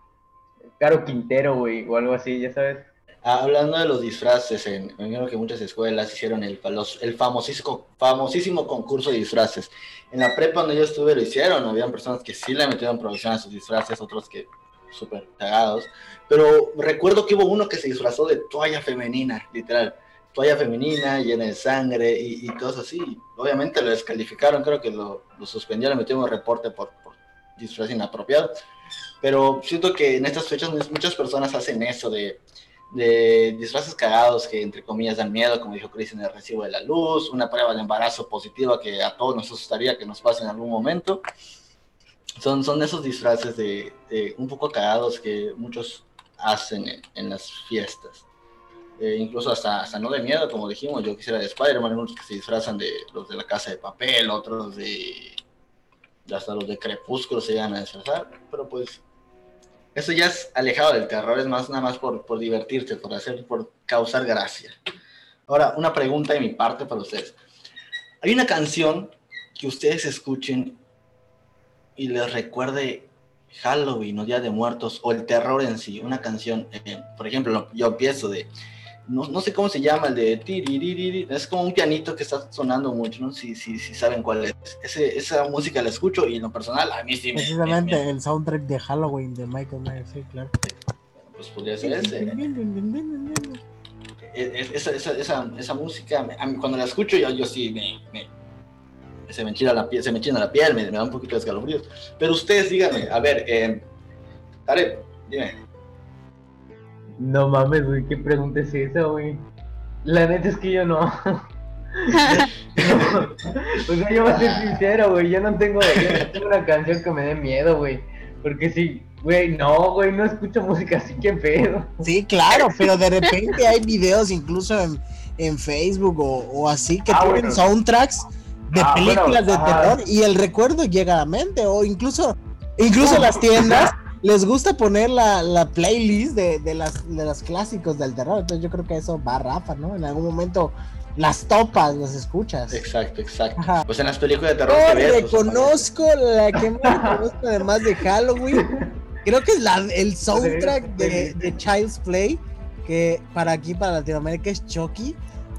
Caro Quintero, güey, o algo así, ya sabes. Hablando de los disfraces, en, me que muchas escuelas hicieron el, el famosísimo, famosísimo concurso de disfraces. En la prepa donde yo estuve lo hicieron, habían personas que sí le metieron producción a sus disfraces, otros que súper cagados. Pero recuerdo que hubo uno que se disfrazó de toalla femenina, literal toalla femenina llena de sangre y, y cosas así. Obviamente lo descalificaron, creo que lo, lo suspendieron, metieron un reporte por, por disfraz inapropiado. Pero siento que en estas fechas muchas personas hacen eso de, de disfraces cagados que entre comillas dan miedo, como dijo Chris en el recibo de la luz, una prueba de embarazo positiva que a todos nos asustaría que nos pase en algún momento. Son, son esos disfraces de, un poco cagados que muchos hacen en, en las fiestas. Eh, incluso hasta, hasta no de miedo, como dijimos, yo quisiera de Spider-Man, unos que se disfrazan de los de la casa de papel, otros de hasta los de Crepúsculo se llegan a disfrazar, pero pues eso ya es alejado del terror, es más nada más por, por divertirte, por hacer, por causar gracia. Ahora, una pregunta de mi parte para ustedes. Hay una canción que ustedes escuchen y les recuerde Halloween o Día de Muertos o el terror en sí, una canción, eh, por ejemplo, yo empiezo de no, sé cómo se llama, el de es como un pianito que está sonando mucho, no si, si, si saben cuál es. esa música la escucho y en lo personal a mí sí me... Precisamente el soundtrack de Halloween de Michael Myers, sí, claro. Pues podría ser ese. Esa, esa, esa, esa música, cuando la escucho yo, yo sí me, se me enchina la piel, se me enchina la piel, me, da un poquito de escalofríos. Pero ustedes díganme, a ver, eh, dime, no mames, güey, ¿qué pregunta es esa, güey? La neta es que yo no. o sea, yo voy a ser sincero, güey, yo no tengo, yo no tengo una canción que me dé miedo, güey. Porque si, güey, no, güey, no escucho música así, que pedo. Sí, claro, pero de repente hay videos incluso en, en Facebook o, así que ah, tienen soundtracks de ah, películas de terror y el recuerdo llega a la mente o incluso incluso las tiendas les gusta poner la, la playlist de, de, las, de los clásicos del terror. Entonces yo creo que eso va a Rafa, ¿no? En algún momento las topas, las escuchas. Exacto, exacto. Pues en las películas de terror Yo reconozco la que más reconozco además de Halloween Creo que es la, el soundtrack de, de Child's Play, que para aquí, para Latinoamérica, es Chucky.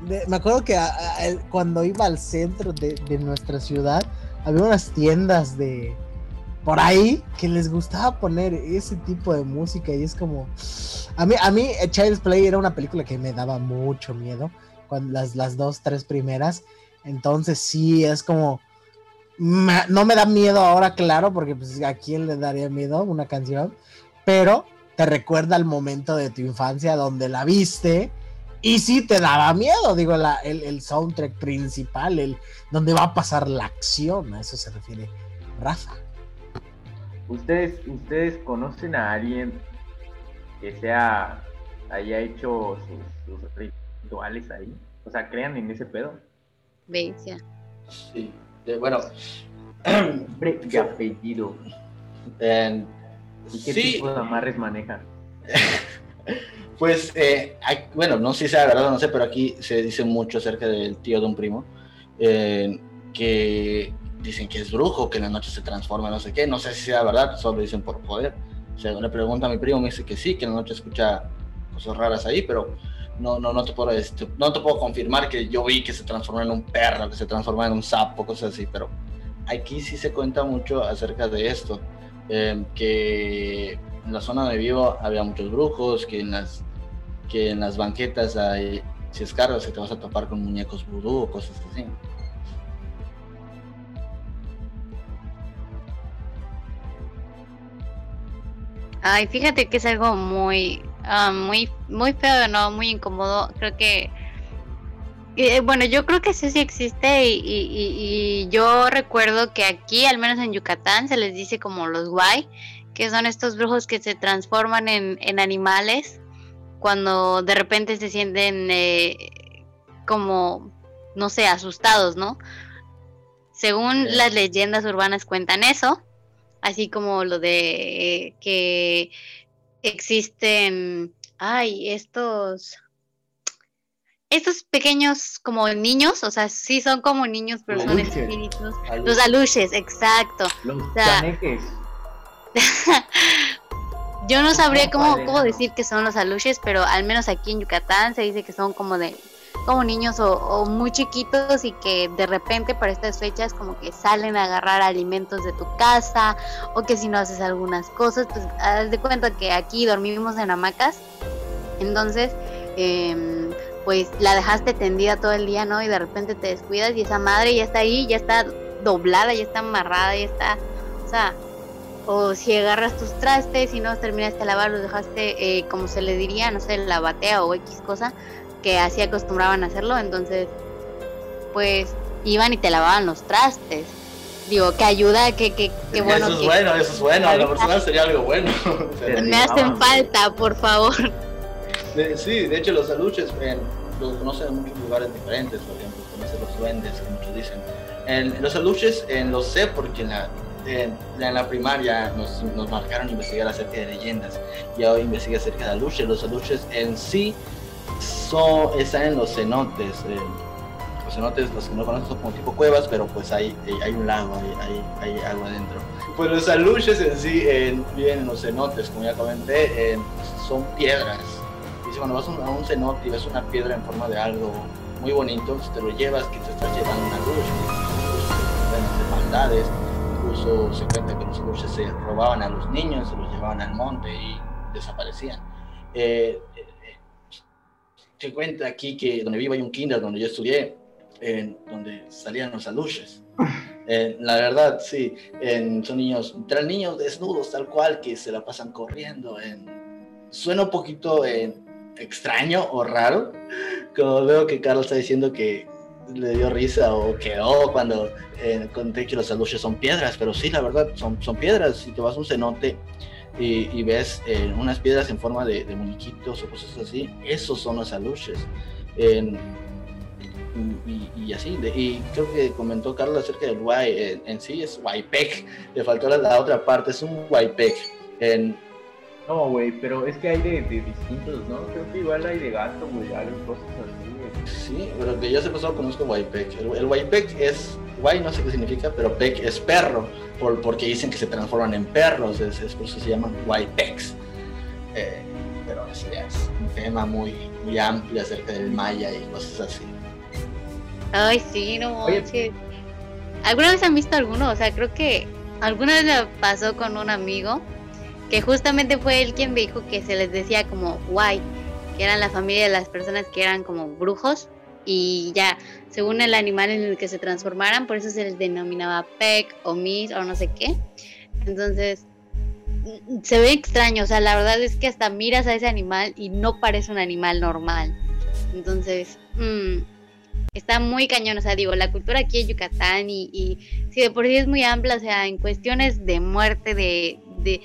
De- me acuerdo que a- a- el- cuando iba al centro de, de nuestra ciudad, había unas tiendas de por ahí que les gustaba poner ese tipo de música y es como a mí a mí eh, Child's Play era una película que me daba mucho miedo las las dos tres primeras entonces sí es como no me da miedo ahora claro porque pues a quién le daría miedo una canción pero te recuerda al momento de tu infancia donde la viste y sí te daba miedo, digo, la- el, el soundtrack principal, el donde va a pasar la acción, a eso se refiere Rafa. ¿Ustedes, ¿Ustedes conocen a alguien que sea haya hecho sus, sus rituales ahí? O sea, crean en ese pedo. Sí. De- bueno, Nombre y apellido. en- ¿Y qué sí, tipo de amarres manejan? pues, eh, hay- bueno, no sé si sea verdad o no sé, pero aquí se dice mucho acerca del tío de un primo, eh, que dicen que es brujo, que en la noche se transforma, no sé qué, no sé si sea verdad, solo dicen por poder. O sea, le pregunto a mi primo, me dice que sí, que en la noche escucha cosas raras ahí, pero no, no, no, te puedo, este, no te puedo confirmar que yo vi que se transformó en un perro, que se transformó en un sapo, cosas así, pero aquí sí se cuenta mucho acerca de esto, eh, que en la zona donde vivo había muchos brujos, que en las, que en las banquetas hay, si escarbas, que te vas a topar con muñecos vudú o cosas así. Ay, fíjate que es algo muy, ah, muy, muy feo, ¿no? Muy incómodo. Creo que, eh, bueno, yo creo que sí, sí existe y, y- y- y yo recuerdo que aquí, al menos en Yucatán, se les dice como los guay, que son estos brujos que se transforman en, en animales cuando de repente se sienten eh, como, no sé, asustados, ¿no? Según las leyendas urbanas cuentan eso, así como lo de eh, que existen, ay, estos, estos pequeños como niños, o sea, sí son como niños, pero son espíritus. Los aluches, exacto. Los sea, chaneques. Yo no sabría cómo, cómo decir que son los aluches, pero al menos aquí en Yucatán se dice que son como de como niños o, muy chiquitos y que de repente para estas fechas como que salen a agarrar alimentos de tu casa o que si no haces algunas cosas, pues haz de cuenta que aquí dormimos en hamacas, entonces em, pues la dejaste tendida todo el día, ¿no? Y de repente te descuidas y esa madre ya está ahí, ya está doblada, ya está amarrada, ya está, o sea, o si agarras tus trastes y no terminaste de lavar, los dejaste, eh, como se le diría, no sé, la batea o X cosa, que así acostumbraban a hacerlo, entonces, pues, iban y te lavaban los trastes. Digo, que ayuda, que, que, que bueno. eso es que bueno, eso es bueno, a lo personal sería algo bueno. Te me hacen falta, por favor. de- sí, de hecho los aluches eh, los conocen en muchos lugares diferentes, por ejemplo, conocen los duendes, que muchos dicen. En, los aluches eh, los sé porque en la, en, en la primaria nos, nos marcaron investigar acerca de leyendas. Y ahora investigué acerca de aluches. Los aluches en sí son, están en los cenotes. eh, los cenotes, los que no conocen, son como tipo cuevas, pero pues hay, hay, hay un lago, hay, hay, hay agua adentro. Pues los aluches en sí en- viven en los cenotes, como ya comenté, en- son piedras. Dice, cuando vas a un, a cenote y ves una piedra en forma de algo muy bonito, si te lo llevas, que te estás llevando una luz, maldades, incluso se cuenta que los aluches se robaban a los niños, se los llevaban al monte y desaparecían. Eh, eh, eh, se cuenta aquí que donde vivo hay un kinder donde yo estudié, en donde salían los aluches. Eh, la verdad, sí, en- son niños, literal niños desnudos, tal cual, que se la pasan corriendo. en- suena un poquito eh, extraño o raro, como veo que Carlos está diciendo que le dio risa o quedó cuando eh, conté que los aluches son piedras, pero sí, la verdad, son, son piedras. Si te vas a un cenote y, ves eh, unas piedras en forma de, de muñequitos o cosas así, esos son los aluches. Y, así, de- y creo que comentó Carlos acerca del guay, en, en sí es Guaypec, le faltó la, la otra parte, es un Guaypec. En, No, güey, pero es que hay de, de distintos, ¿no? Creo que igual hay de gato, güey, algo, cosas así, güey. Sí, pero que yo se pasado conozco Waipek. El, el Waipek es, Wai no sé qué significa, pero Pek es perro, por, porque dicen que se transforman en perros, es, es por eso se llaman Waipex. Eh, pero eso ya es un tema muy, muy amplio acerca del maya y cosas así. Ay, sí, no Oye. manches. ¿Alguna vez han visto alguno? O sea, creo que alguna vez me pasó con un amigo que justamente fue él quien me dijo que se les decía como guay, que eran la familia de las personas que eran como brujos y ya, según el animal en el que se transformaran, por eso se les denominaba Peck o Mis o no sé qué. Entonces, mm, se ve extraño, o sea, la verdad es que hasta miras a ese animal y no parece un animal normal. Entonces, mm, está muy cañón, o sea, digo, la cultura aquí en Yucatán y, y si de por sí es muy amplia, o sea, en cuestiones de muerte, de, de,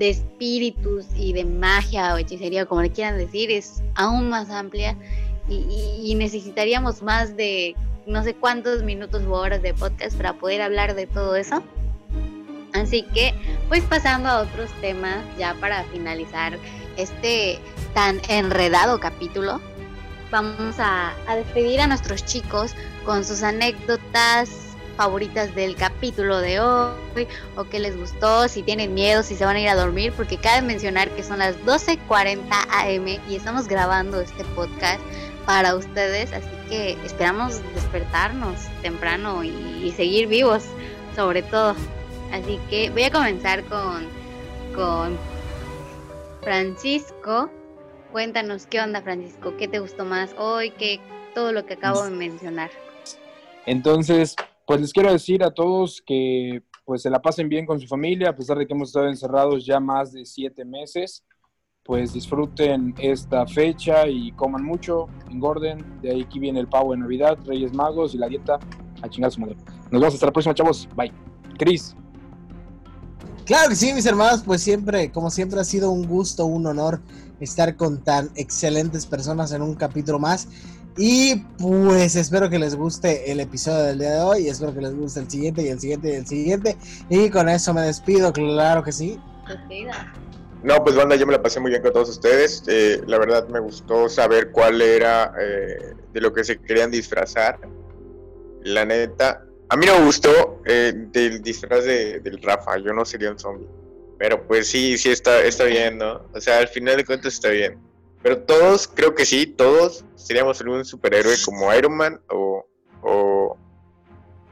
de espíritus y de magia o hechicería, como le quieran decir, es aún más amplia y, y- necesitaríamos más de no sé cuántos minutos u horas de podcast para poder hablar de todo eso. Así que, pues pasando a otros temas, ya para finalizar este tan enredado capítulo, vamos a, a despedir a nuestros chicos con sus anécdotas favoritas del capítulo de hoy o qué les gustó, si tienen miedo, si se van a ir a dormir, porque cabe mencionar que son las 12.40 am y estamos grabando este podcast para ustedes, así que esperamos despertarnos temprano y, y seguir vivos, sobre todo. Así que voy a comenzar con, con Francisco. Cuéntanos qué onda, Francisco, qué te gustó más hoy, qué todo lo que acabo de mencionar. Entonces, pues les quiero decir a todos que pues se la pasen bien con su familia, a pesar de que hemos estado encerrados ya más de siete meses, pues disfruten esta fecha y coman mucho, engorden, de ahí aquí viene el pavo de Navidad, Reyes Magos y la dieta a chingar su madre. Nos vemos hasta la próxima, chavos. Bye. Cris. Claro que sí, mis hermanos, pues siempre, como siempre ha sido un gusto, un honor estar con tan excelentes personas en un capítulo más. Y pues espero que les guste el episodio del día de hoy, y espero que les guste el siguiente y el siguiente y el siguiente. Y con eso me despido, claro que sí. No, pues banda, yo me la pasé muy bien con todos ustedes. Eh, la verdad me gustó saber cuál era eh, de lo que se querían disfrazar. La neta, a mí no me gustó eh, del disfraz de, del Rafa, yo no sería un zombie. Pero pues sí, sí está, está bien, ¿no? O sea, al final de cuentas está bien. Pero todos, creo que sí, todos seríamos algún superhéroe como Iron Man o, o,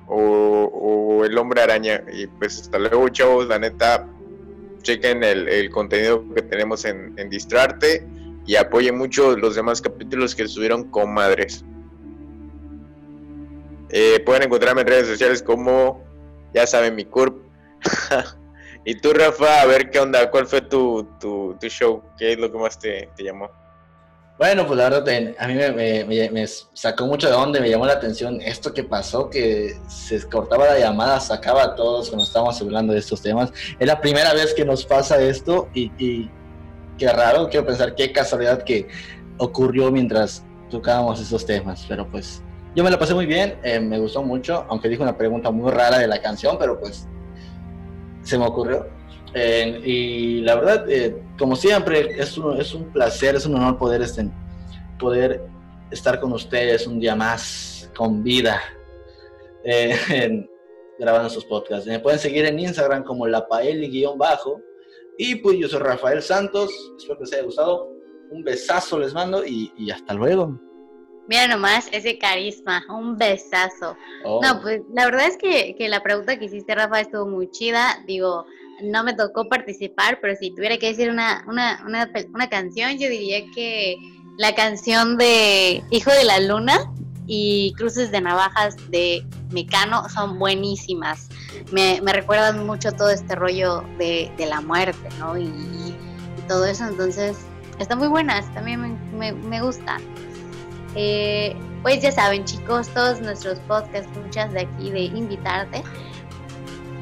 o, el hombre araña. Y pues hasta luego, chavos, la neta, chequen el, el contenido que tenemos en, en Distrarte y apoyen mucho los demás capítulos que estuvieron con madres. Eh, pueden encontrarme en redes sociales como, ya saben, mi curp. y tú, Rafa, a ver qué onda, cuál fue tu, tu, tu show, qué es lo que más te llamó. Bueno, pues la verdad, a mí me, me- sacó mucho de onda, me llamó la atención esto que pasó, que se cortaba la llamada, sacaba a todos cuando estábamos hablando de estos temas. Es la primera vez que nos pasa esto y, y qué raro, quiero pensar qué casualidad que ocurrió mientras tocábamos esos temas, pero pues yo me la pasé muy bien, eh, me gustó mucho, aunque dijo una pregunta muy rara de la canción, pero pues se me ocurrió. Eh, y la verdad, eh, como siempre, es un, es un placer, es un honor poder, este, poder estar con ustedes un día más con vida eh, en- grabando sus podcasts. Me pueden seguir en Instagram como lapaeli-bajo. Y pues yo soy Rafael Santos, espero que les haya gustado. Un besazo les mando y, y hasta luego. Mira nomás ese carisma, un besazo. Oh. No, pues la verdad es que, que la pregunta que hiciste, Rafa, estuvo muy chida. Digo, no me tocó participar, pero si tuviera que decir una, una, una, una canción, yo diría que la canción de Hijo de la Luna y Cruces de Navajas de Mecano son buenísimas. Me, me recuerdan mucho todo este rollo de, de la muerte, ¿no? Y, y todo eso, entonces están muy buenas, también me, me, me gustan. Eh, pues ya saben, chicos, todos nuestros podcasts, muchas de aquí de invitarte.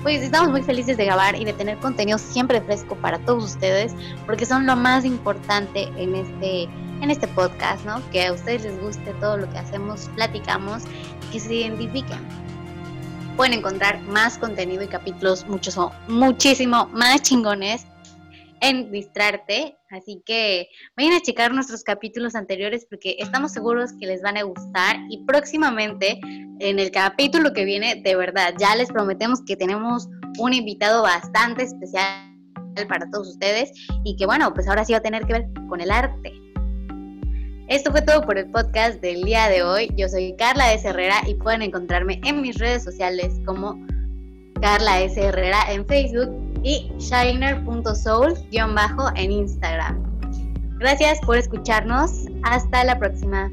Pues estamos muy felices de grabar y de tener contenido siempre fresco para todos ustedes, porque son lo más importante en este, en este podcast, ¿no? Que a ustedes les guste todo lo que hacemos, platicamos, que se identifiquen. Pueden encontrar más contenido y capítulos muchos, muchísimo más chingones en Distrarte. Así que vayan a checar nuestros capítulos anteriores porque estamos seguros que les van a gustar. Y próximamente, en el capítulo que viene, de verdad, ya les prometemos que tenemos un invitado bastante especial para todos ustedes y que bueno, pues ahora sí va a tener que ver con el arte. Esto fue todo por el podcast del día de hoy. Yo soy Carla S. Herrera y pueden encontrarme en mis redes sociales como Carla S. Herrera en Facebook y shiner.soul- en Instagram. Gracias por escucharnos. Hasta la próxima.